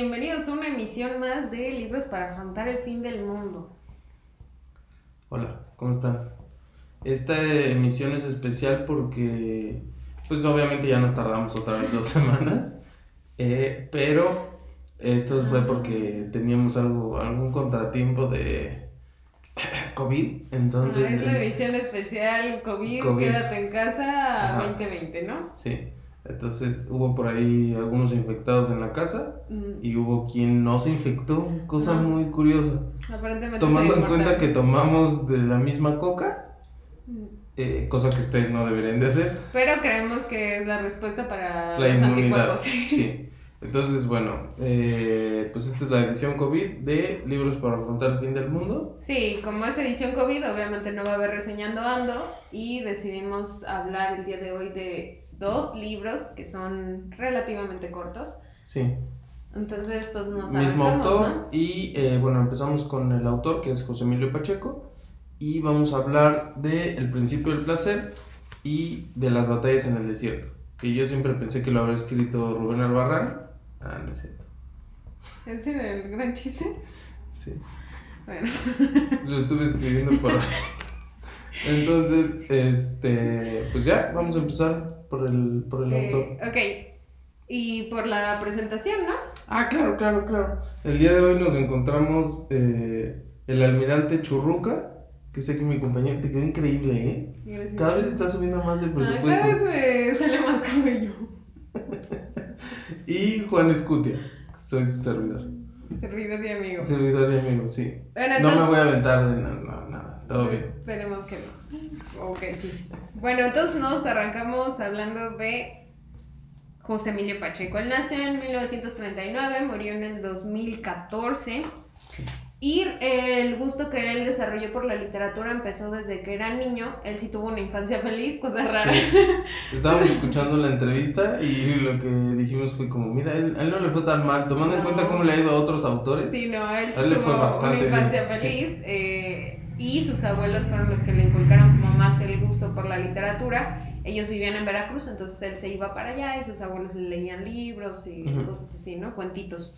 bienvenidos a una emisión más de Libros para afrontar el fin del mundo. Hola, ¿cómo están? Esta emisión es especial porque, pues obviamente ya nos tardamos otra vez dos semanas, eh, pero esto fue porque teníamos algo, algún contratiempo de COVID, entonces... Es la es- emisión especial COVID, COVID. quédate en casa Ajá. 2020, ¿no? Sí, entonces hubo por ahí algunos infectados en la casa Mm, y hubo quien no se infectó, cosa muy curiosa. Aparentemente Tomando en cuenta que tomamos de la misma coca, Mm, eh, cosa que ustedes no deberían de hacer. Pero creemos que es la respuesta para La los inmunidad. anticuerpos. Sí. Entonces, bueno, eh, pues esta es la edición COVID de Libros para afrontar el fin del mundo. Sí, como es edición COVID, obviamente no va a haber reseñando ando y decidimos hablar el día de hoy de dos libros que son relativamente cortos. Sí, Entonces, pues nos mismo autor. ¿no? Y eh, bueno, empezamos con el autor que es José Emilio Pacheco. Y vamos a hablar de El principio del placer y de las batallas en el desierto. Que yo siempre pensé que lo habría escrito Rubén Albarrán. Ah, no es cierto. ¿Ese era el gran chiste? Sí. Bueno. Lo estuve escribiendo por ahí. Entonces, este, pues ya, vamos a empezar por el, por el Eh, autor. ok. Y por la presentación, ¿no? Ah, claro, claro, claro. El día de hoy nos encontramos eh, el almirante Churruca, que sé que mi compañero te quedó increíble, ¿eh? Gracias. Cada vez está subiendo más el Ah, presupuesto. cada vez me sale más cabello. Y Juan Escutia, que soy su servidor. Servidor y amigo. Servidor y amigo, sí. Bueno, No me voy a aventar de nada, no, nada, todo bien. Esperemos que no. Ok, sí. Bueno, entonces nos arrancamos hablando de José Emilio Pacheco. Él nació en 1939, murió en el 2014. Y el gusto que él desarrolló por la literatura empezó desde que era niño. Él sí tuvo una infancia feliz, cosa rara. Sí. Estábamos escuchando la entrevista y lo que dijimos fue como, mira, él, él no le fue tan mal, tomando en cuenta cómo le ha ido a otros autores. Sí, no, él sí él tuvo fue una infancia bien, sí. feliz eh, y sus abuelos fueron los que le inculcaron como más el gusto por la literatura. Ellos vivían en Veracruz, entonces él se iba para allá y sus abuelos le leían libros y cosas así, ¿no? Cuentitos.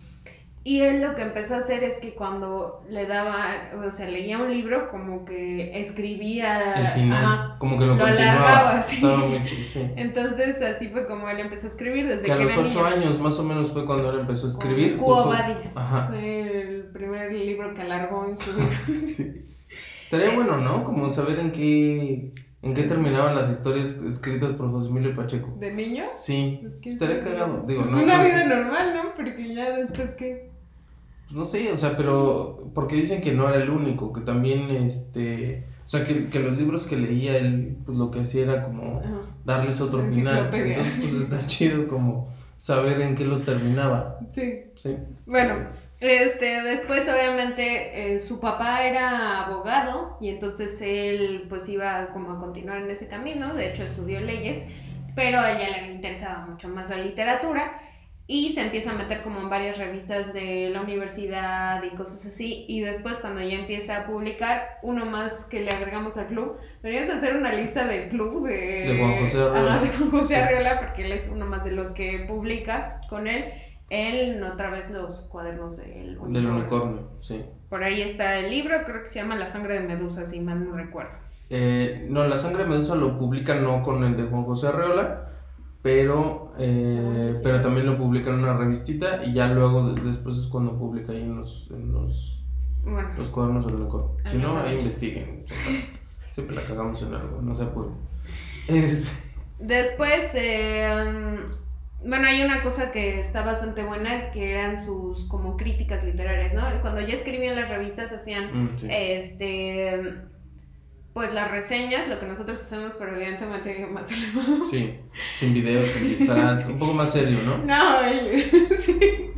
Y él lo que empezó a hacer es que cuando le daba, o sea, leía un libro, como que escribía... El final, Ajá. como que lo, Lo alargaba, sí. Muy chido, sí. Entonces así fue como él empezó a escribir desde Que a que los era ocho años más o menos fue cuando él empezó a escribir. Justo- Vadis. Ajá. Fue el primer libro que alargó en su vida. Sí. Estaría bueno, ¿no? Como saber en qué, en qué terminaban las historias escritas por José Emilio Pacheco. ¿De niño? Sí, Es que estaría es- cagado. Digo, es no, una vida normal, ¿no? Porque ya después que... No sé, o sea, pero porque dicen que no era el único, que también, este, o sea, que, que los libros que leía él, pues lo que hacía era como darles otro final. Entonces, pues está chido como saber en qué los terminaba, Sí. ¿sí? Bueno, este, después obviamente eh, su papá era abogado y entonces él pues iba como a continuar en ese camino, de hecho estudió leyes, pero a ella le interesaba mucho más la literatura y se empieza a meter como en varias revistas de la universidad y cosas así y después cuando ya empieza a publicar uno más que le agregamos al club, deberíamos hacer una lista del club de, De Juan José de Juan. Arreola porque él es uno más de los que publica con él él, otra vez los cuadernos del unicornio. Del unicornio, sí. Por ahí está el libro, creo que se llama La sangre de Medusa, si mal no recuerdo. Eh, no, La Sangre de Medusa lo publica no con el de Juan José Arreola, pero, eh, pero también lo publica en una revistita y ya luego de- después es cuando publica ahí en los, en los, Bueno, los cuadernos del. Ah, Si no ahí investiguen. Siempre, la cagamos en algo, no se apuren. Este, después, eh, um, bueno, hay una cosa que está bastante buena, que eran sus como críticas literarias, ¿no? Cuando ya escribían las revistas hacían, mm, sí. este, pues las reseñas, lo que nosotros hacemos, pero evidentemente más elevado. Sí, sin videos, sin disfraz, un poco más serio, ¿no? No, sí.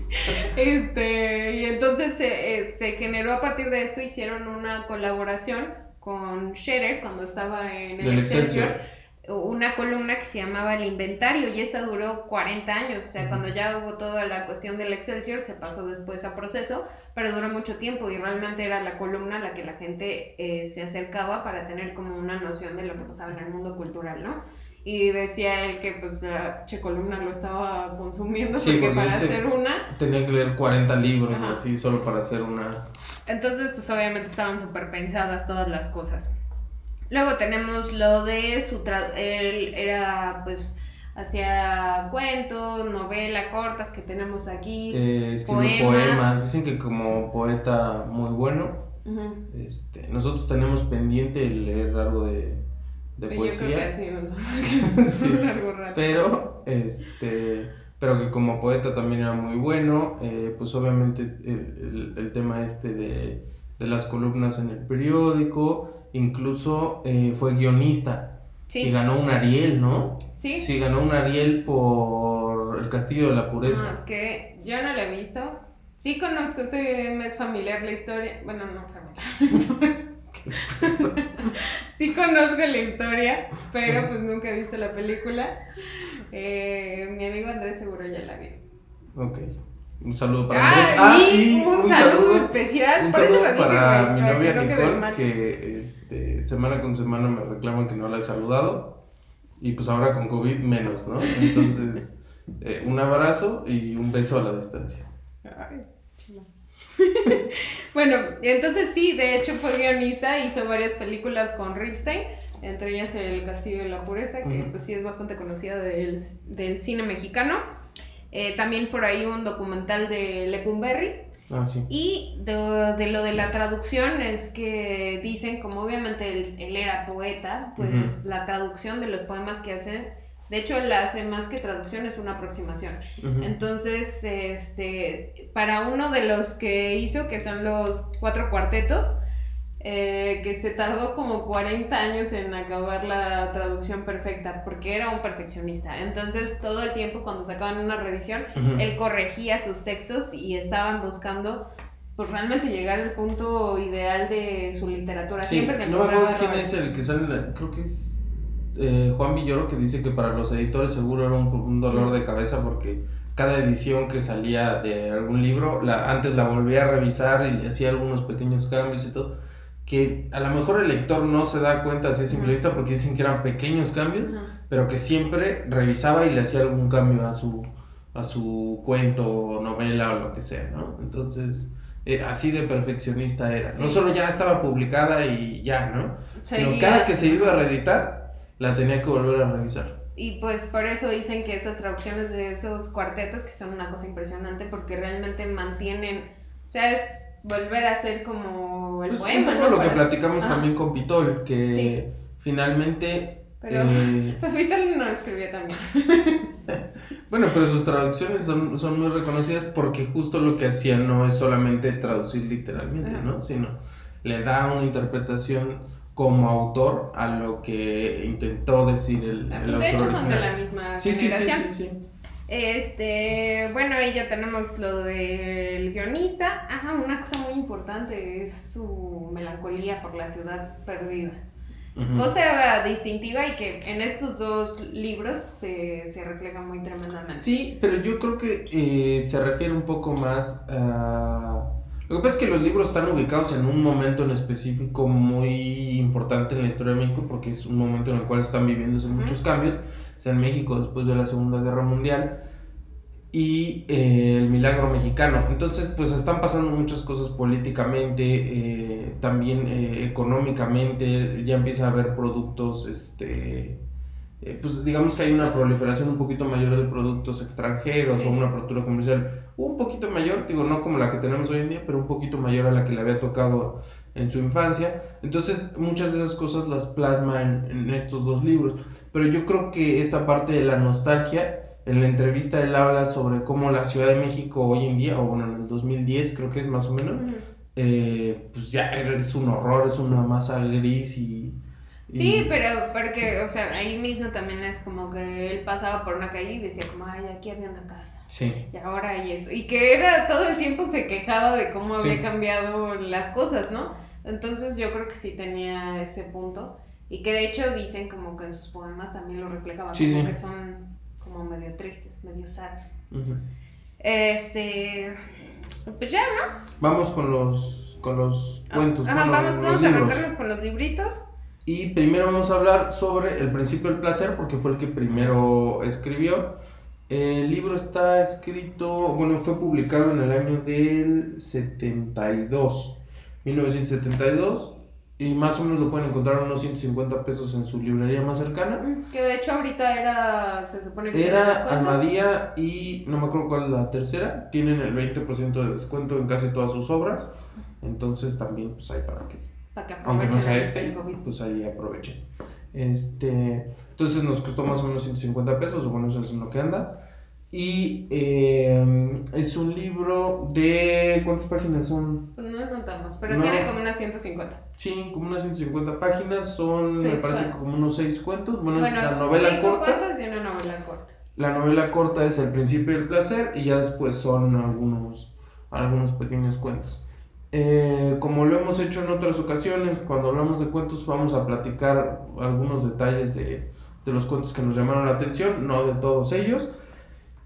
Este, y entonces se, eh, se generó a partir de esto, hicieron una colaboración con Scherer cuando estaba en el Excelsior. Excelsior. Una columna que se llamaba El Inventario y esta duró 40 años, o sea, cuando ya hubo toda la cuestión del Excelsior se pasó después a proceso, pero duró mucho tiempo y realmente era la columna a la que la gente eh, se acercaba para tener como una noción de lo que pasaba en el mundo cultural, ¿no? Y decía él que pues la che columna lo estaba consumiendo Sí, porque para hacer una Tenía que leer 40 libros Ajá. así solo para hacer una... Entonces, pues obviamente estaban súper pensadas todas las cosas. Luego tenemos lo de su... él era pues hacía cuentos, novela, cortas que tenemos aquí. Eh, escribió Poemas. poemas. Dicen que como poeta muy bueno. Este, nosotros tenemos pendiente el leer algo de, de Yo creo que poesía. nos Sí. un largo rato. Pero, este, pero que como poeta también era muy bueno. eh, pues obviamente el, el- el tema este de, de las columnas en el periódico. Incluso eh, fue guionista. Y Sí, ganó un Ariel, ¿no? sí. Sí, ganó un Ariel por El Castillo de la Pureza. Ajá, que yo no la he visto. Sí conozco, soy, me es familiar la historia. Bueno, no familiar. sí conozco la historia, pero pues nunca he visto la película. Eh, mi amigo Andrés seguro ya la vio. Ok. Un saludo para Ah, Andrés. y un, saludo, especial. Un saludo dije, para mi novia que Nicole, que este, semana con semana me reclaman que no la he saludado. Y pues ahora con COVID menos, ¿no? Entonces, eh, un abrazo y un beso a la distancia. Ay, bueno, entonces sí, de hecho fue guionista, hizo varias películas con Ripstein, entre ellas El Castillo de la Pureza, que pues sí es bastante conocida del, del cine mexicano. Eh, también por ahí un documental de Lecumberri. Ah, sí. Y de, de lo de la traducción es que dicen, como obviamente él, él era poeta, pues la traducción de los poemas que hacen, de hecho él hace más que traducción, es una aproximación. Ujú. Entonces, este, para uno de los que hizo, que son los cuatro cuartetos, eh, que se tardó como 40 años en acabar la traducción perfecta, porque era un perfeccionista. Entonces, todo el tiempo cuando sacaban una revisión, él corregía sus textos y estaban buscando, pues realmente llegar al punto ideal de su literatura. Sí, Siempre le no me acuerdo quién es el que sale, la- creo que es eh, Juan Villoro que dice que para los editores seguro era un, un dolor de cabeza porque cada edición que salía de algún libro, la, antes la volvía a revisar y le hacía algunos pequeños cambios y todo, que a lo mejor el lector no se da cuenta así a simple Ujú. vista porque dicen que eran pequeños cambios, pero que siempre revisaba y le hacía algún cambio a su, a su cuento, novela o lo que sea, ¿no? Entonces, eh, así de perfeccionista era. No solo ya estaba publicada y ya, ¿no? Sino Seguía- cada que se iba a reeditar, la tenía que volver a revisar. Y pues por eso dicen que esas traducciones de esos cuartetos que son una cosa impresionante porque realmente mantienen, o sea, es volver a ser como el Pues un poema, poco ¿no? lo que platicamos también con Pitol, que Sí. finalmente... Pero- eh, Pepito no escribía también. Bueno, pero sus traducciones son, son muy reconocidas porque justo lo que hacía no es solamente traducir literalmente, Ajá. ¿no? Sino le da una interpretación como autor a lo que intentó decir el, Ah, el Pues de autor hecho son de la misma Sí, sí, sí, generación. sí, sí. Este, bueno, ahí ya tenemos lo del guionista. Ajá, una cosa muy importante es su melancolía por la ciudad perdida. Ujú. Cosa distintiva y que en estos dos libros se, se refleja muy tremendamente. Sí, pero yo creo que eh, se refiere un poco más a... Lo que pasa es que los libros están ubicados en un momento en específico muy importante en la historia de México porque es un momento en el cual están viviéndose Ujú. muchos cambios. Es en México después de la Segunda Guerra Mundial y eh, el milagro mexicano. Entonces, pues están pasando muchas cosas políticamente, eh, también eh, económicamente, ya empieza a haber productos, este, pues digamos que hay una proliferación un poquito mayor de productos extranjeros Sí. o una apertura comercial un poquito mayor, digo, no como la que tenemos hoy en día, pero un poquito mayor a la que le había tocado en su infancia. Entonces, muchas de esas cosas las plasma en, en estos dos libros. Pero yo creo que esta parte de la nostalgia, en la entrevista él habla sobre cómo la Ciudad de México hoy en día, o bueno, en el 2010 creo que es más o menos, eh, pues ya es un horror, es una masa gris y... y- Sí, pero porque, o sea, ahí mismo también es como que él pasaba por una calle y decía como, ay, aquí había una casa. Sí, Y ahora hay esto. Y que era todo el tiempo se quejaba de cómo Sí. había cambiado las cosas, ¿no? Entonces yo creo que sí tenía ese punto. Y que de hecho dicen como que en sus poemas también lo reflejaban, Sí, como sí. que son como medio tristes, medio sads. Este. Pues ya, ¿no? Vamos con los, con los cuentos. Ajá, bueno, vamos, los vamos a arrancarnos con los libritos. Y primero vamos a hablar sobre El principio del placer, porque fue el que primero escribió. El libro está escrito, bueno, fue publicado en el año del 72, 1972, y más o menos lo pueden encontrar unos 150 pesos en su librería más cercana. Mm, Que de hecho ahorita era. Se supone que Era. Almadía y no me acuerdo cuál es la tercera, tienen el 20% de descuento en casi todas sus obras, entonces también pues hay para que Para que aunque no sea este, pues ahí aprovechen. Este, entonces nos costó más o menos 150 pesos, o bueno, eso es en lo que anda. Y eh, es un libro de. ¿Cuántas páginas son? Pues no notamos, pero No. tiene como unas 150. Sí, como unas 150 páginas, son, me Seis parece que cuentos. como unos 6 cuentos. Bueno, Bueno, es la novela cinco corta. cuentos y una novela corta. La novela corta es El principio del placer y ya después son algunos, algunos pequeños cuentos. Eh, como lo hemos hecho en otras ocasiones, cuando hablamos de cuentos vamos a platicar algunos detalles de, de los cuentos que nos llamaron la atención, no de todos ellos.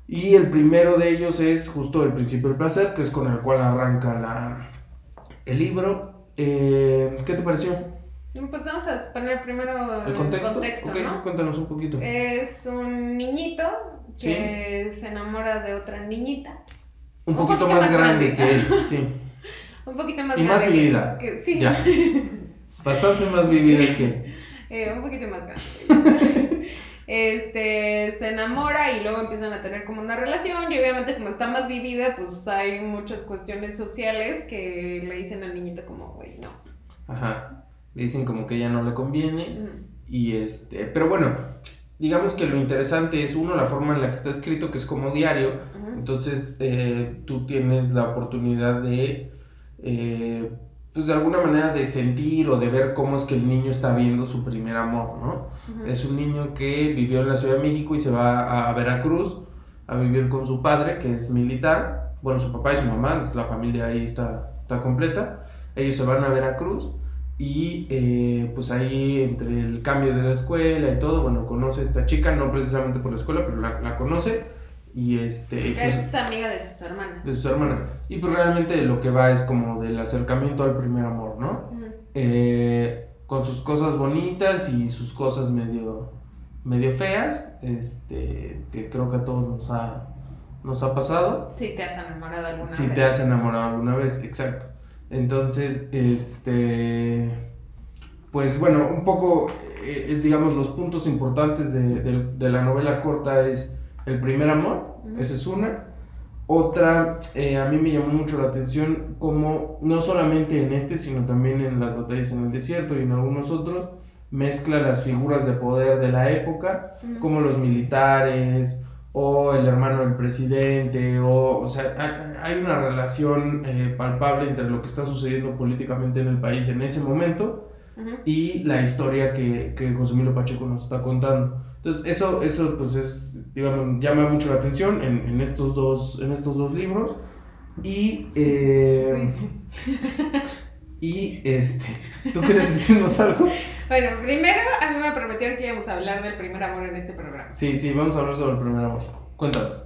Y el primero de ellos es justo El principio del placer, que es con el cual arranca la, el libro. Eh, ¿Qué te pareció? Pues vamos a poner primero ¿El contexto? ¿no? cuéntanos un poquito. Es un niñito que se enamora de otra niñita. un un poquito poquito más más grande grande. que él, sí. Un poquito más Y más grande que- vivida. que- sí, Ya. Bastante más vivida que. eh, un poquito más grande. este, se enamora y luego empiezan a tener como una relación y obviamente como está más vivida, pues hay muchas cuestiones sociales que le dicen al niñito como, güey, no. Ajá. Le dicen como que ya no le conviene. Y este. Pero bueno, digamos que lo interesante es, uno, la forma en la que está escrito, que es como diario. Entonces, eh, tú tienes la oportunidad de. eh, pues de alguna manera de sentir o de ver cómo es que el niño está viendo su primer amor, ¿no? Ujú. Es un niño que vivió en la Ciudad de México y se va a Veracruz a vivir con su padre, que es militar. Bueno, su papá y su mamá, la familia ahí está, está completa. Ellos se van a Veracruz y eh, pues ahí entre el cambio de la escuela y todo, bueno, conoce a esta chica, no precisamente por la escuela, pero la, la conoce y este... Que pues, es amiga de sus hermanas. de sus hermanas. Y pues realmente lo que va es como del acercamiento al primer amor, ¿no? Eh, con sus cosas bonitas y sus cosas medio, medio feas, este, que creo que a todos nos ha, nos ha pasado. Si te has enamorado alguna Si vez. te has enamorado alguna vez, exacto. Entonces, este, pues bueno, un poco, eh, eh, digamos, los puntos importantes de, de- de la novela corta es el primer amor, Ujú. esa es una. Otra, eh, a mí me llamó mucho la atención como no solamente en este, sino también en las batallas en el desierto y en algunos otros, mezcla las figuras de poder de la época, como los militares o el hermano del presidente, o, o sea, hay, una relación eh, palpable entre lo que está sucediendo políticamente en el país en ese momento Ujú. y la historia que, que José Pacheco nos está contando. Entonces, eso, eso pues es, digamos, llama mucho la atención en, en estos, dos, en estos dos libros. Y, eh, y este, ¿tú quieres decirnos algo? Bueno, primero a mí me prometieron que íbamos a hablar del primer amor en este programa. Sí, sí, vamos a hablar sobre el primer amor. Cuéntanos.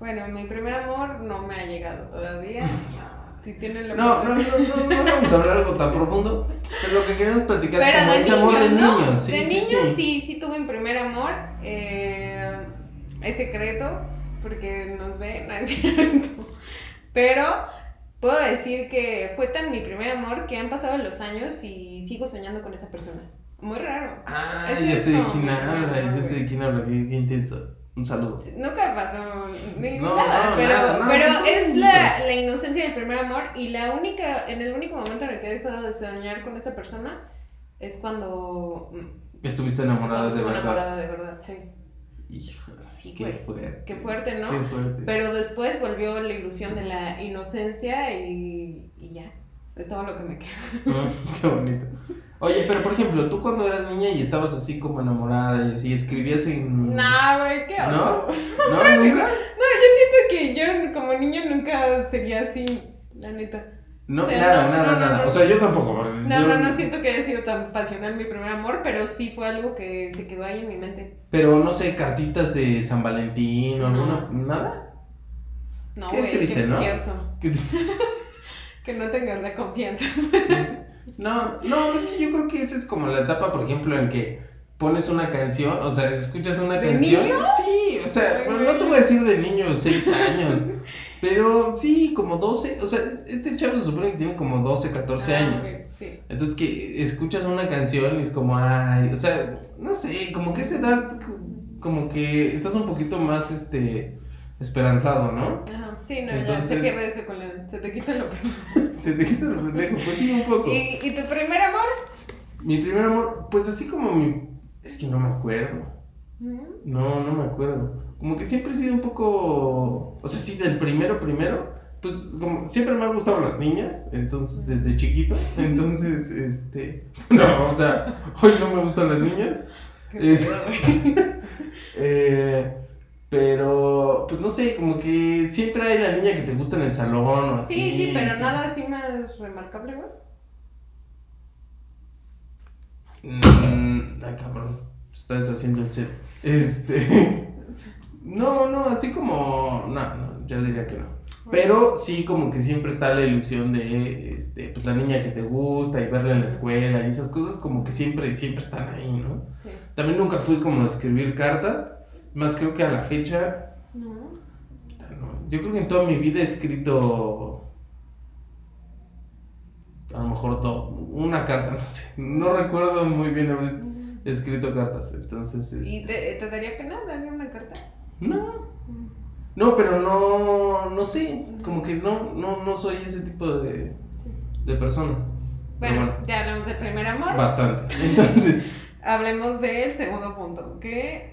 Bueno, mi primer amor no me ha llegado todavía. Si tienen la No, no, no, no, no vamos a hablar algo tan profundo, pero lo que queremos platicar es como ese niños, amor de ¿no? niños. Sí, de sí, niños sí. sí. sí, tuve un primer amor. eh, es secreto, porque nos ven, no es cierto. Pero puedo decir que fue tan mi primer amor que han pasado los años y sigo soñando con esa persona. Muy raro. Ah, ya sé de quién mi habla, ya sé de quién habla, qué, qué intenso. Un saludo. Nunca pasó ni No, nada, no, pero, nada, no, pero no sé, es la, la inocencia del primer amor y la única, en el único momento en el que he dejado de soñar con esa persona es cuando, mm, Estuviste enamorada de verdad. enamorada de verdad, sí. Híjole, Sí, qué fuerte. Qué fuerte, ¿no? Qué fuerte. Pero después volvió la ilusión de la inocencia y, y ya. Es todo lo que me queda. Qué bonito. Oye, pero por ejemplo, tú cuando eras niña y estabas así como enamorada y así, escribías en... No, güey, qué oso. ¿No? ¿No? ¿Nunca? No, yo siento que yo como niño nunca sería así, la neta. No, O sea, nada, no, nada, no, nada. O sea, yo tampoco. No, yo- no, no siento que haya sido tan pasional mi primer amor, pero sí fue algo que se quedó ahí en mi mente. Pero no sé, cartitas de San Valentín o No. alguna. ¿Nada? No, Qué triste, qué, ¿no? qué oso. ¿Qué- Que no tengas la confianza. No, no, es que yo creo que esa es como la etapa, por ejemplo, en que pones una canción, o sea, escuchas una ¿De canción. niño? Sí, o sea, bueno, no te voy a decir de niños, 6 años, pero sí, como 12, o sea, este chavo se supone que tiene como 12, 14 Ah, años. ok, Sí. Entonces que escuchas una canción y es como, ay, o sea, no sé, como que esa edad, como que estás un poquito más, este, esperanzado, ¿no? Ajá. Sí, no, ya se Entonces- pierde eso con la. Se te quita lo peor. Se te quita el pendejo, pues sí, un poco. ¿Y, ¿Y tu primer amor? Mi primer amor, pues así como mi... Es que no me acuerdo. No, no me acuerdo. Como que siempre he sido un poco... O sea, sí, del primero, primero. Pues como siempre me han gustado las niñas, entonces desde chiquito. Entonces, este... No, o sea, hoy no me gustan las niñas. Qué Este- eh, pero, pues no sé, como que siempre hay la niña que te gusta en el salón o así. Sí, sí, pero pues, nada así más remarcable, güey. Mm, ay, cabrón. Estás haciendo el set. Este. No, no, así como. No, no, yo diría que no. Pero sí, como que siempre está la ilusión de este, pues la niña que te gusta y verla en la escuela y esas cosas, como que siempre, siempre están ahí, ¿no? Sí. También nunca fui como a escribir cartas. Más creo que a la fecha. No. Yo creo que en toda mi vida he escrito. A lo mejor do- una carta, no sé. No recuerdo muy bien haber escrito cartas. Entonces. este, ¿Y te, te daría pena darle una carta? No. No, pero no, no sé, como que no, no, no soy ese tipo de, de persona. Pero Bueno, ya hablamos del primer amor. bastante. Entonces, Hablemos del segundo punto, que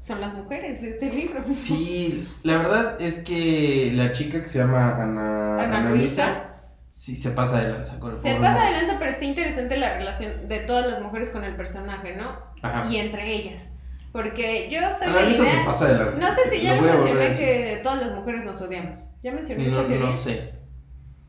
son las mujeres de este libro. sí, la verdad es que la chica que se llama Ana, Ana Ana Luisa. Sí se pasa de lanza con el Se pasa de lanza, pero está interesante la relación de todas las mujeres con el personaje, ¿no? Ajá. Y entre ellas. Porque yo soy Ana Luisa se pasa de lanza. No sé si ya Lo mencioné que todas las mujeres nos odiamos. ¿Ya mencioné No, esa teoría? no sé.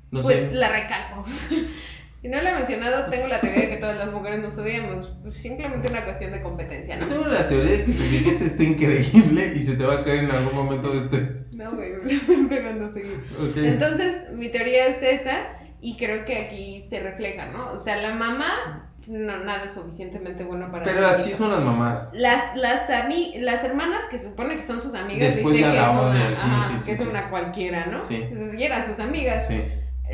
No pues sé. la recalco. si no la he mencionado, tengo la teoría de que todas las mujeres nos odiamos. Pues simplemente una cuestión de competencia, Yo ¿no? tengo la teoría de que tu billete está increíble y se te va a caer en algún momento este. No, güey, me lo están pegando seguido. Ok. Entonces, mi teoría es esa y creo que aquí se refleja, ¿no? O sea, la mamá, no, nada es suficientemente bueno para Pero así son las mamás. Las, las, ami- las hermanas que supone que son sus amigas Después dicen ya que, la es, una, sí, ajá, sí, sí, que es una cualquiera, ¿no? Sí. Entonces, y eran sus amigas. Sí.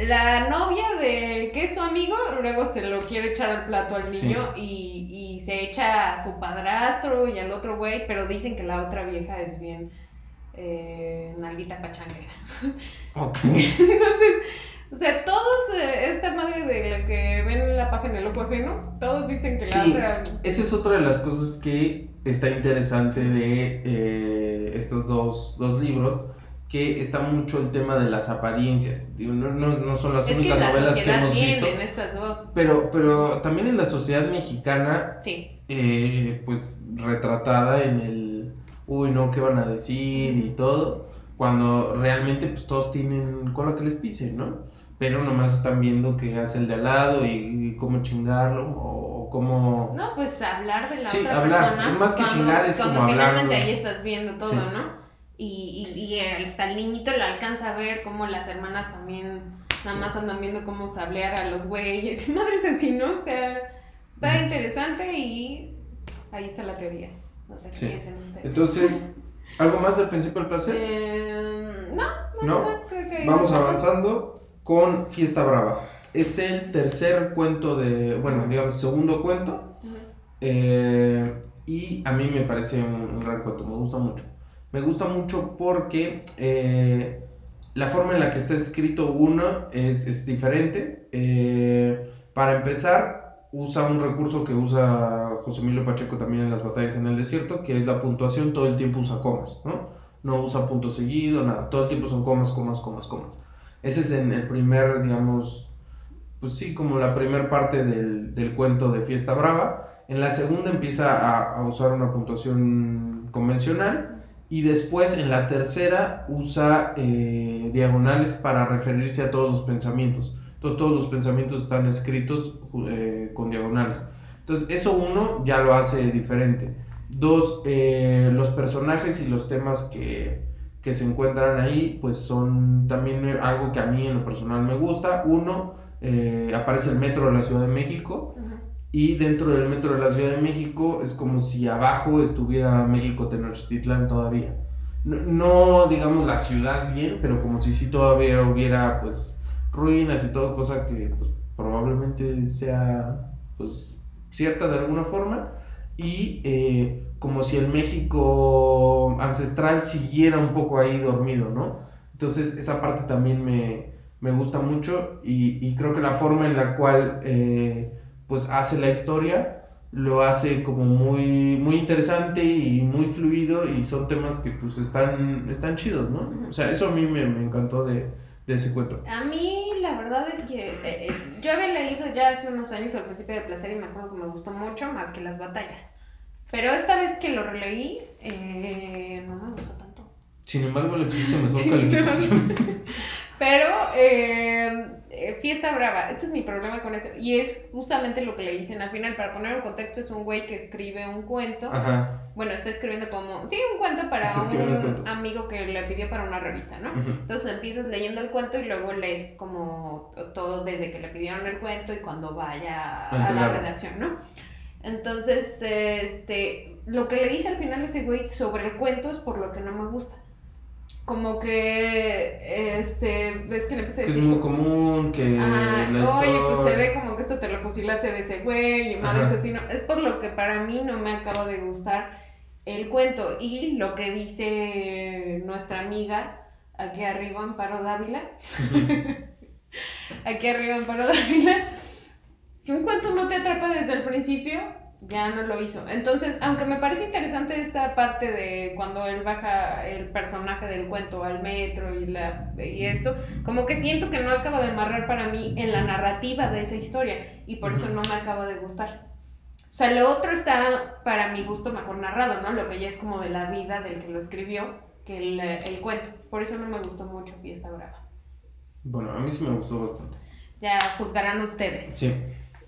La novia del que es su amigo, luego se lo quiere echar al plato al Sí. niño y, y se echa a su padrastro y al otro güey, pero dicen que la otra vieja es bien eh, nalguita pachanguera. Ok. Entonces, o sea, todos, eh, esta madre de la que ven la página el ojo ajeno, todos dicen que la Sí. otra... Esa es otra de las cosas que está interesante de eh, estos dos, dos libros, que está mucho el tema de las apariencias. Digo, no, no, no son las Es que únicas la novelas que hemos visto, en estas dos. pero, pero también en la sociedad mexicana, Sí, eh, pues retratada en el, uy, no, ¿qué van a decir? y todo, cuando realmente pues todos tienen cola que les pisen, ¿no? Pero nomás están viendo qué hace el de al lado y, y cómo chingarlo o cómo... no, pues hablar de la Sí, otra hablar. persona. Más que cuando, chingar es cuando como finalmente hablarlo. ahí estás viendo todo, Sí. ¿no? Y, y, y hasta el niñito le alcanza a ver cómo las hermanas también nada más andan viendo cómo sablear a los güeyes. Madres así, ¿no? O sea, está interesante y ahí está la teoría. No sé qué Sí. piensen ustedes. Entonces, ¿algo más del principio al placer? Eh, no, no, ¿No? no, creo que Vamos avanzando con Fiesta Brava. Es el tercer cuento de, bueno, digamos, segundo cuento. Eh, y a mí me parece un, un gran cuento, me gusta mucho. Me gusta mucho porque eh, la forma en la que está escrito uno es, es diferente. Eh, para empezar, usa un recurso que usa José Emilio Pacheco también en las batallas en el desierto, que es la puntuación, todo el tiempo usa comas, ¿no? No usa punto seguido, nada, todo el tiempo son comas, comas, comas, comas. Ese es en el primer, digamos, pues sí, como la primera parte del, del cuento de Fiesta Brava. En la segunda empieza a, a usar una puntuación convencional y después en la tercera usa eh, diagonales para referirse a todos los pensamientos. Entonces todos los pensamientos están escritos eh, con diagonales. Entonces eso uno ya lo hace diferente. Dos, eh, los personajes y los temas que, que se encuentran ahí pues son también algo que a mí en lo personal me gusta. Uno, aparece el metro de la Ciudad de México. Y dentro del metro de la Ciudad de México es como si abajo estuviera México Tenochtitlán todavía. No, no, digamos la ciudad bien, pero como si sí todavía hubiera pues ruinas y todo, cosa que pues, probablemente sea pues cierta de alguna forma. Y eh, como si el México ancestral siguiera un poco ahí dormido, ¿no? Entonces esa parte también me, me gusta mucho y, y creo que la forma en la cual eh, pues hace la historia lo hace como muy, muy interesante y muy fluido y son temas que pues están, están chidos, ¿no? O sea, eso a mí me, me encantó de, de ese cuento. A mí la verdad es que eh, eh, yo había leído ya hace unos años al principio de Placer y me acuerdo que me gustó mucho más que las batallas. Pero esta vez que lo releí, eh, no me gustó tanto. Sin embargo, le pusiste mejor calificación. Pero eh, Fiesta Brava, este es mi problema con eso. Y es justamente lo que le dicen al final. Para poner en contexto, es un güey que escribe un cuento. Ajá. Bueno, está escribiendo como. Sí, un cuento para un un cuento. amigo que le pidió para una revista, ¿no? Entonces empiezas leyendo el cuento y luego lees como todo desde que le pidieron el cuento y cuando vaya A a la redacción, ¿no? Entonces, este, lo que le dice al final ese güey sobre el cuento es por lo que no me gusta. Como que, este, ves que le empecé a Que es decir... muy como- común, que Ajá, la oye, pues se ve como que esto te lo fusilaste de ese güey y madre asesino. Es por lo que para mí no me acaba de gustar el cuento. Y lo que dice nuestra amiga aquí arriba, Amparo Dávila. aquí arriba, Amparo Dávila. Si un cuento no te atrapa desde el principio, ya no lo hizo. Entonces, aunque me parece interesante esta parte de cuando él baja el personaje del cuento al metro y, la, y esto, como que siento que no acaba de amarrar para mí en la narrativa de esa historia y por eso no me acaba de gustar. O sea, lo otro está para mi gusto mejor narrado, ¿no? Lo que ya es como de la vida del que lo escribió que el, el cuento. Por eso no me gustó mucho Fiesta Brava. Bueno, a mí sí me gustó bastante. Ya juzgarán ustedes. Sí.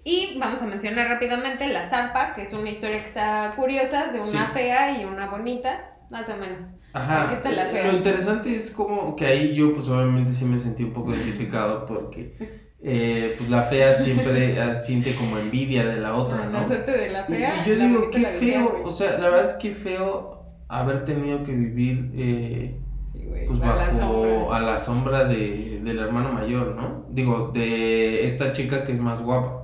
Y vamos a mencionar rápidamente La Zampa, que es una historia que está curiosa, de una Sí. fea y una bonita, más o menos. Ajá. ¿Qué tal la fea? Lo interesante es como que ahí yo pues obviamente sí me sentí un poco identificado porque eh, pues la fea siempre eh, siente como envidia de la otra, La ¿no? suerte de la Y, fea. y yo la digo, qué la feo, o sea, la verdad es que feo haber tenido que vivir eh, Sí, güey, pues a la bajo sombra. a la sombra de, del hermano mayor, ¿no? Digo, de esta chica que es más guapa.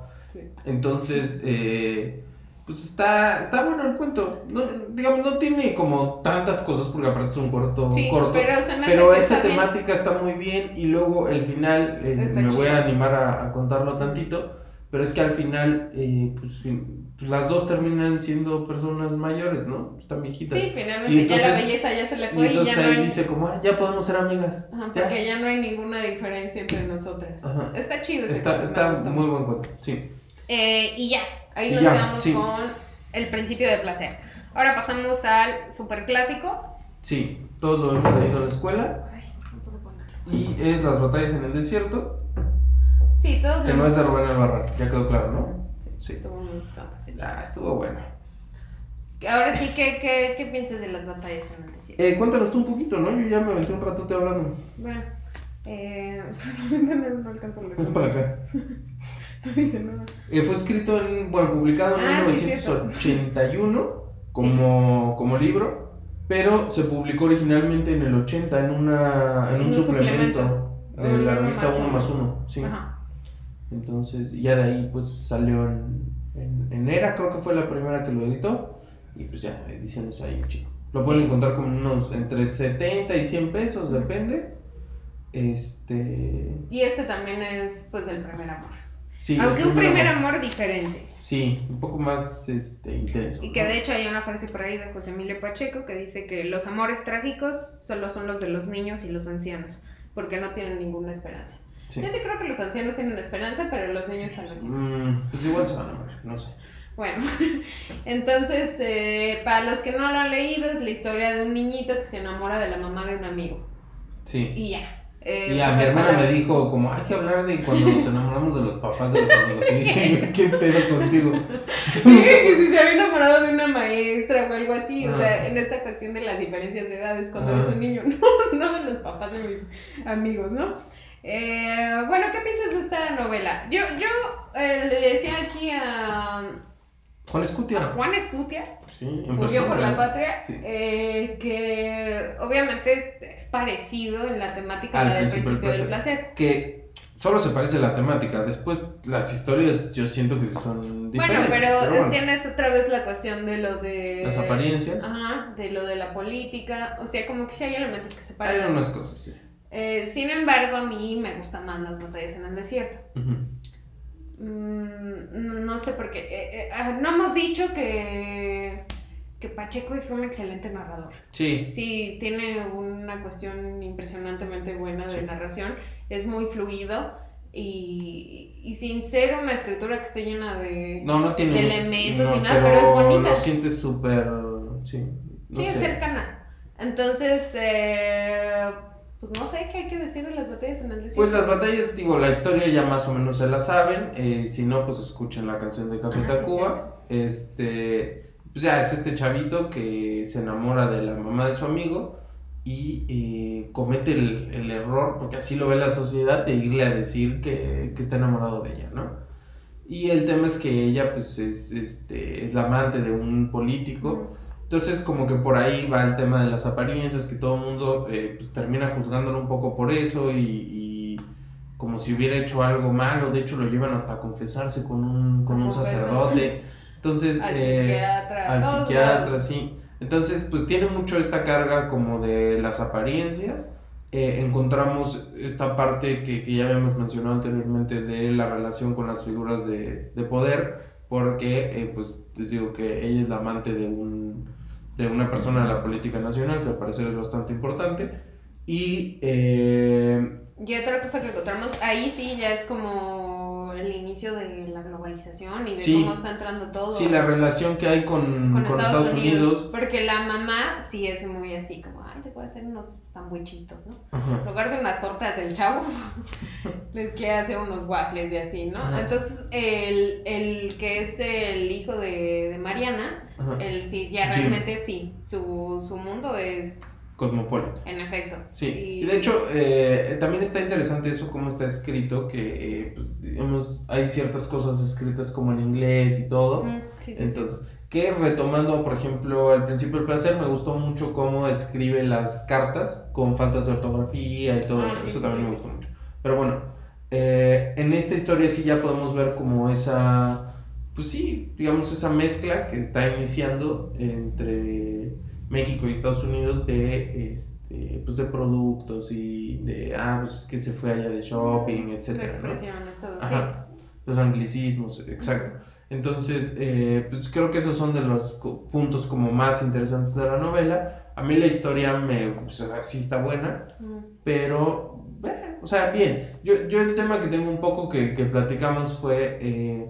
Entonces, eh, pues está, está bueno el cuento. No, digamos, no tiene como tantas cosas porque aparte es un corto Sí, corto. pero se me Pero esa bien. temática está muy bien y luego el final, eh, me voy chido. a animar a, a contarlo tantito, pero es que al final, eh, pues, pues, las dos terminan siendo personas mayores, ¿no? Están viejitas. Sí, finalmente Y ya la entonces- belleza ya se le y fue y, entonces ya no ahí hay... dice como, "Ah, ya podemos ser amigas. Ajá, ya". porque ya no hay ninguna diferencia entre nosotras. Ajá. Está chido ese Está, cuento, está muy buen cuento, sí. Eh, y ya, ahí Y nos ya, quedamos sí. con el principio de placer. Ahora pasamos al super clásico. Sí, todos lo hemos leído en la escuela. Ay, no puedo ponerlo. Y es Las batallas en el desierto, Sí, todos que no es de Rubén Albarrán, ya quedó claro, ¿no? Sí, Sí. estuvo muy. Ah, estuvo bueno. Ahora sí, ¿qué, qué, qué piensas de las batallas en el desierto? Eh, cuéntanos tú un poquito, ¿no? Yo ya me aventé un ratote hablando. Bueno, eh, no, no alcanzo a leer. Para acá. Eh, fue escrito en, bueno, publicado en Ah, sí, 1981 como, como libro, pero se publicó originalmente en el 80 en, una, en un un suplemento, suplemento. de la revista más 1 uno. más 1. Sí. Ajá. Entonces, ya de ahí pues salió en, en, en Era, creo que fue la primera que lo editó. Y pues ya, ediciones ahí, chico. Lo pueden Sí. encontrar como unos entre 70 y 100 pesos, depende. Este. Y este también es, pues, el primer amor. Sí, Aunque un primer amor. amor diferente. Sí, un poco más este, intenso. Y que ¿no? de hecho hay una frase por ahí de José Emilio Pacheco que dice que los amores trágicos solo son los de los niños y los ancianos, porque no tienen ninguna esperanza. Sí. Yo sí creo que los ancianos tienen esperanza, pero los niños tal vez. Mm, pues igual se van a morir, no sé. Bueno, entonces, eh, para los que no lo han leído, es la historia de un niñito que se enamora de la mamá de un amigo. Sí. Y ya. Eh, Y a mi pocas hermana me dijo como, hay que hablar de cuando nos enamoramos de los papás de los amigos. Y dije, ¿qué pedo contigo? Nunca que si se había enamorado de una maestra o algo así, o sea, en esta cuestión de las diferencias de edades cuando eres un niño, no, no de los papás de mis amigos, ¿no? Eh, bueno, ¿qué piensas de esta novela? Yo, yo eh, le decía aquí a, Juan a Escutia. Juan Escutia, Sí, Murió por la patria, Sí. eh, que obviamente es parecido en la temática a Al la del principio del principio del placer. Que solo se parece la temática. Después las historias yo siento que sí son Bueno, diferentes. pero, bueno, tienes otra vez la cuestión de lo de... Las apariencias. Ajá, de lo de la política, o sea, como que sí hay elementos que se Hay parecen. unas cosas, sí. Eh, sin embargo, a mí me gustan más las batallas en el desierto. Ujú. Mm, no, sé por qué. Eh, eh, ah, no hemos dicho que, que Pacheco es un excelente narrador. Sí, Sí, tiene una cuestión impresionantemente buena de Sí. narración. Es muy fluido y, y sin ser una escritura que esté llena de... no, no tiene de elementos y nada, pero es bonita. lo sientes súper, sí, sí, es cercana. Entonces, eh, pues no sé qué hay que decir de las batallas en el desierto. Pues las batallas, digo, la historia ya más o menos se la saben. eh, si no, pues escuchen la canción de Café Ah, sí, Tacuba. este, pues ya es este chavito que se enamora de la mamá de su amigo y eh, comete el, el error, porque así lo ve la sociedad, de irle a decir que, que está enamorado de ella, ¿no? Y el tema es que ella, pues, es, este, es la amante de un político. Entonces, como que por ahí va el tema de las apariencias, que todo el mundo eh, pues, termina juzgándolo un poco por eso y, y como si hubiera hecho algo malo. De hecho, lo llevan hasta a confesarse con un, con un sacerdote. Entonces, Al eh, psiquiatra. al todos psiquiatra, sí. Entonces, pues tiene mucho esta carga como de las apariencias. Eh, encontramos esta parte que, que ya habíamos mencionado anteriormente de la relación con las figuras de, de poder, porque, eh, pues, les digo que ella es la amante de, un, de una persona de la política nacional, que al parecer es bastante importante, y... eh, Y otra cosa que encontramos, ahí sí ya es como el inicio de la globalización y de Sí. cómo está entrando todo. sí, la relación que hay con, con, con Estados, Unidos, Porque la mamá sí es muy así, como, a hacer unos sandwichitos, ¿no? Ajá. En lugar de unas tortas del chavo, les quiere hacer unos waffles y así, ¿no? Ajá. Entonces, el, el que es el hijo de, de Mariana, Ajá. él sí, ya Jim. realmente sí, su, su mundo es, Cosmopolita. en efecto. Sí, Y- y de hecho eh, también está interesante eso, cómo está escrito, que eh, pues, digamos, hay ciertas cosas escritas como en inglés y todo. Sí, sí, sí. Que retomando, por ejemplo, al principio del placer, me gustó mucho cómo escribe las cartas con faltas de ortografía y todo Ah, eso. sí, eso sí, también sí, me gustó mucho. Pero bueno, eh, en esta historia sí ya podemos ver como esa, pues sí, digamos, esa mezcla que está iniciando entre México y Estados Unidos de, este, pues de productos y de, ah, pues es que se fue allá de shopping, La etcétera, ¿no? todo. Ajá, los anglicismos, exacto. Entonces, eh, pues creo que esos son de los puntos como más interesantes de la novela. A mí la historia me, o sea, sí está buena, Ujú. pero, eh, o sea, bien. Yo, yo el tema que tengo un poco que, que platicamos fue eh,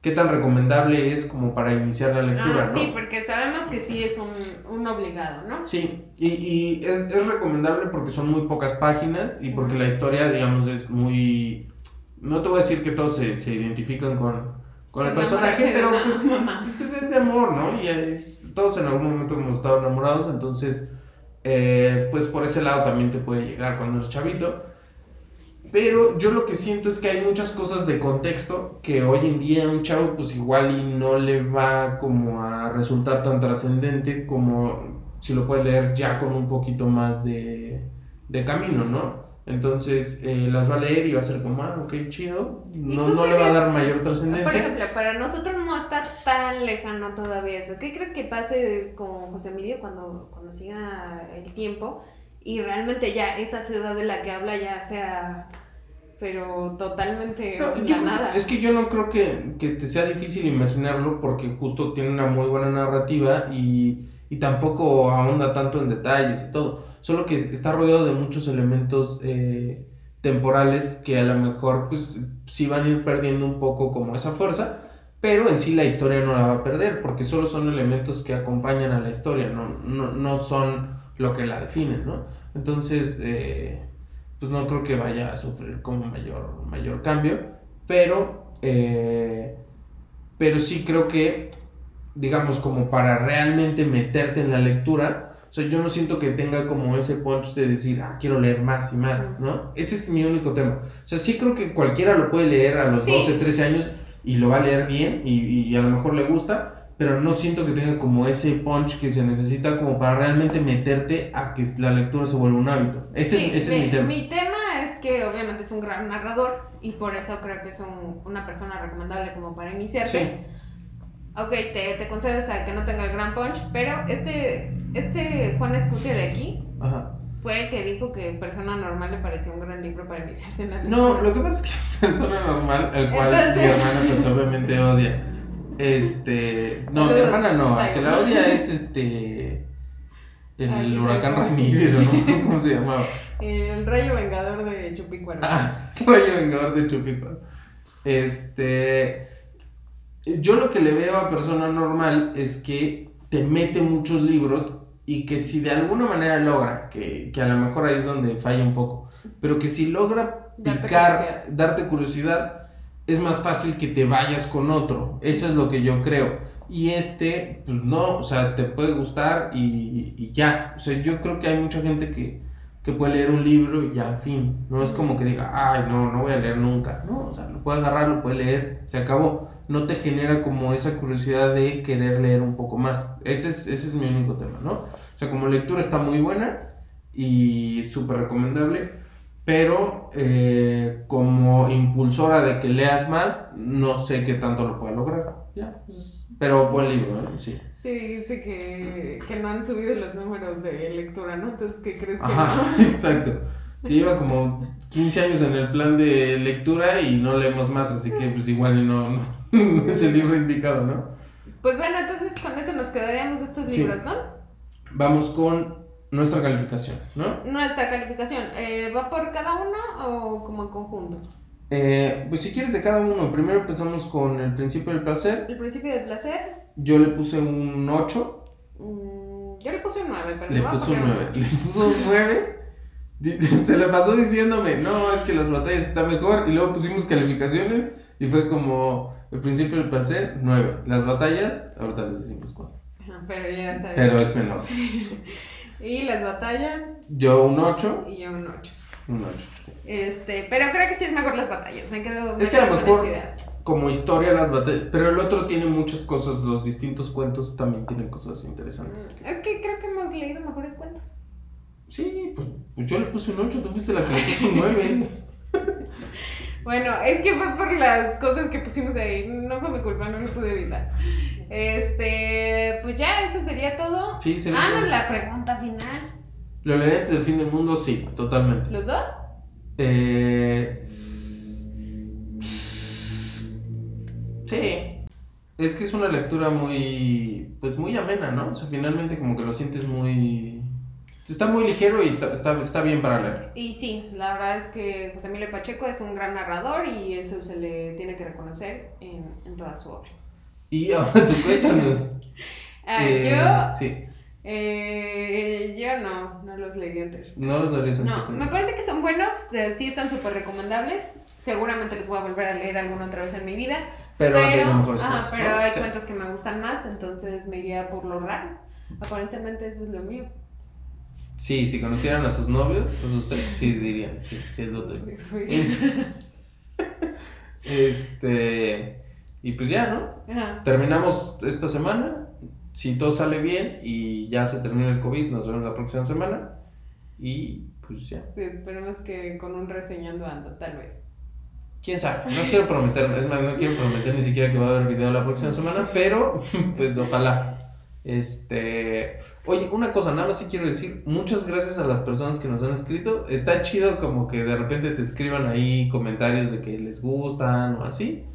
qué tan recomendable es como para iniciar la lectura, Ah, ¿no? sí, porque sabemos que sí es un, un obligado, ¿no? Sí, y, y es, es recomendable porque son muy pocas páginas y porque la historia, digamos, es muy... No te voy a decir que todos se, se identifican con, con el personaje, pero pues, pues es de amor, ¿no? Y eh, todos en algún momento hemos estado enamorados, entonces, eh, pues por ese lado también te puede llegar cuando eres chavito. Pero yo lo que siento es que hay muchas cosas de contexto que hoy en día a un chavo pues igual y no le va como a resultar tan trascendente como si lo puedes leer ya con un poquito más de, de camino, ¿no? Entonces eh, las va a leer y va a ser como, ah, ok, chido. No, no le va a dar mayor Por trascendencia. ejemplo, para nosotros no está tan lejano todavía eso. ¿Qué crees que pase con José Emilio cuando, cuando siga el tiempo y realmente ya esa ciudad de la que habla ya sea, pero totalmente No, yo la creo que- nada? es que yo no creo que, que te sea difícil imaginarlo porque justo tiene una muy buena narrativa y, y tampoco ahonda tanto en detalles y todo. Solo que está rodeado de muchos elementos eh, temporales que a lo mejor pues sí van a ir perdiendo un poco como esa fuerza, pero en sí la historia no la va a perder porque solo son elementos que acompañan a la historia, no, no, no son lo que la definen, ¿no? Entonces, eh, pues no creo que vaya a sufrir como mayor, mayor cambio, pero, eh, pero sí creo que, digamos, como para realmente meterte en la lectura, o sea, yo no siento que tenga como ese punch de decir, ah, quiero leer más y más, ¿no? Ese es mi único tema. O sea, sí creo que cualquiera lo puede leer a los Sí. 12, 13 años y lo va a leer bien y, y a lo mejor le gusta, pero no siento que tenga como ese punch que se necesita como para realmente meterte a que la lectura se vuelva un hábito. Ese, Sí, es, ese es mi tema. Mi tema es que obviamente es un gran narrador y por eso creo que es un- una persona recomendable como para iniciarte. Sí. Ok, te, te concedes a que no tenga el gran punch, pero este, este Juan Escutia de aquí Ajá. fue el que dijo que Persona Normal le parecía un gran libro para iniciarse en la No, lectura. lo que pasa es que persona normal, el cual mi Entonces- hermana pues obviamente odia. Este, no, mi hermana no, el que la odia es este el Ay, huracán. Ramírez o no, ¿cómo se llamaba? El rayo vengador de Chupicuaro. Ah, Rayo Vengador de Chupico. Este. Yo lo que le veo a persona normal es que te mete muchos libros y que si de alguna manera logra, que, que a lo mejor ahí es donde falla un poco, pero que si logra Darte picar, curiosidad. darte curiosidad, es más fácil que te vayas con otro. Eso es lo que yo creo. Y este, pues no, o sea, te puede gustar y, y ya. O sea, yo creo que hay mucha gente que, que puede leer un libro y ya, en fin. No es como que diga, ay, no, no voy a leer nunca. No, o sea, lo puede agarrar, lo puede leer, se acabó. No te genera como esa curiosidad de querer leer un poco más. Ese es, ese es mi único tema, ¿no? O sea, como lectura está muy buena y súper recomendable. Pero eh, como impulsora de que leas más, no sé qué tanto lo pueda lograr. Ya. Pero buen libro, ¿eh? Sí. Sí, dijiste que, que no han subido los números de lectura, ¿no? Entonces, ¿qué crees que Ajá, no? exacto. Sí, lleva como 15 años en el plan de lectura y no leemos más, así que pues igual no, no es el libro indicado, ¿no? Pues bueno, entonces con eso nos quedaríamos de estos Sí. libros, ¿no? Vamos con nuestra calificación, ¿no? Nuestra calificación, eh, ¿va por cada uno o como en conjunto? Eh, pues si quieres de cada uno, primero empezamos con el principio del placer. El principio del placer, Yo le puse un 8, mm, yo le puse un 9, pero le a puse un poner 9. Le puso un 9. Se la pasó diciéndome, no, es que las batallas están mejor. Y luego pusimos calificaciones y fue como el principio del placer, 9. Las batallas, ahorita les decimos cuánto. Pero ya sabes. Pero es menor. Y las batallas, Yo un 8, y yo un 8. un 8. sí. Este, pero creo que sí es mejor las batallas, me quedo, me Es que a lo mejor-. Como historia las batallas, pero el otro tiene muchas cosas, los distintos cuentos también tienen cosas interesantes. Es que creo que hemos leído mejores cuentos. Sí, pues, pues yo le puse un 8, tú fuiste la que le puso un 9. Bueno, es que fue por las cosas que pusimos ahí. No fue mi culpa, no lo pude evitar. Este, pues ya, eso sería todo. Sí, se ve Ah, no, la pregunta final. ¿Lo antes del fin del mundo? Sí, totalmente. ¿Los dos? Eh... Sí. Es que es una lectura muy, pues muy amena, ¿no? O sea, finalmente como que lo sientes muy... Está muy ligero y está, está, está bien para leer. Y sí, la verdad es que José Emilio Pacheco es un gran narrador y eso se le tiene que reconocer en, en toda su obra. Y ahora tú cuéntanos. Ah, Eh, yo, Sí, eh, yo no, no los leí antes. no los leerías en No, me parece que son buenos, eh, sí están súper recomendables. Seguramente les voy a volver a leer alguna otra vez en mi vida. Pero, has leído mejores ajá, cuentos, pero ¿no? hay Sí. cuentos que me gustan más, entonces me iría por lo raro. Aparentemente eso es lo mío. Sí, si conocieran a sus novios, a sus ex, sí dirían, sí, sí es lo tuyo. Este, y pues ya, ¿no? Ajá. Terminamos esta semana. Si todo sale bien y ya se termina el COVID, nos vemos la próxima semana. Y pues ya. Sí, esperemos que con un reseñando ando, tal vez. Quién sabe, no quiero prometer, es más, no quiero prometer ni siquiera que va a haber video la próxima semana, pero pues ojalá. Este, oye, una cosa, nada más sí quiero decir, muchas gracias a las personas que nos han escrito. Está chido como que de repente te escriban ahí comentarios de que les gustan o así.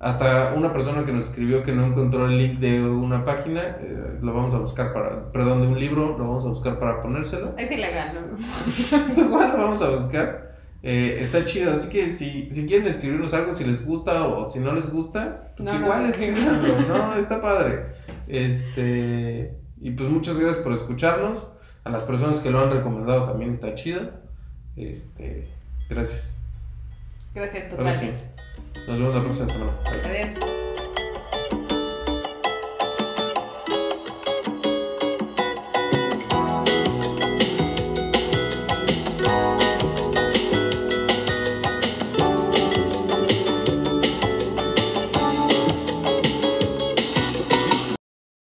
Hasta una persona que nos escribió que no encontró el link de una página, eh, lo vamos a buscar para, perdón, de un libro, lo vamos a buscar para ponérselo. Es ilegal, ¿no? Igual lo vamos a buscar. Eh, está chido, así que si, si quieren escribirnos algo, si les gusta o si no les gusta, pues No igual escríbanlo, ¿no? Está padre. Este, y pues muchas gracias por escucharnos. A las personas que lo han recomendado también está chido. Este, gracias. Gracias totales. Nos vemos la próxima semana. Bye. Adiós.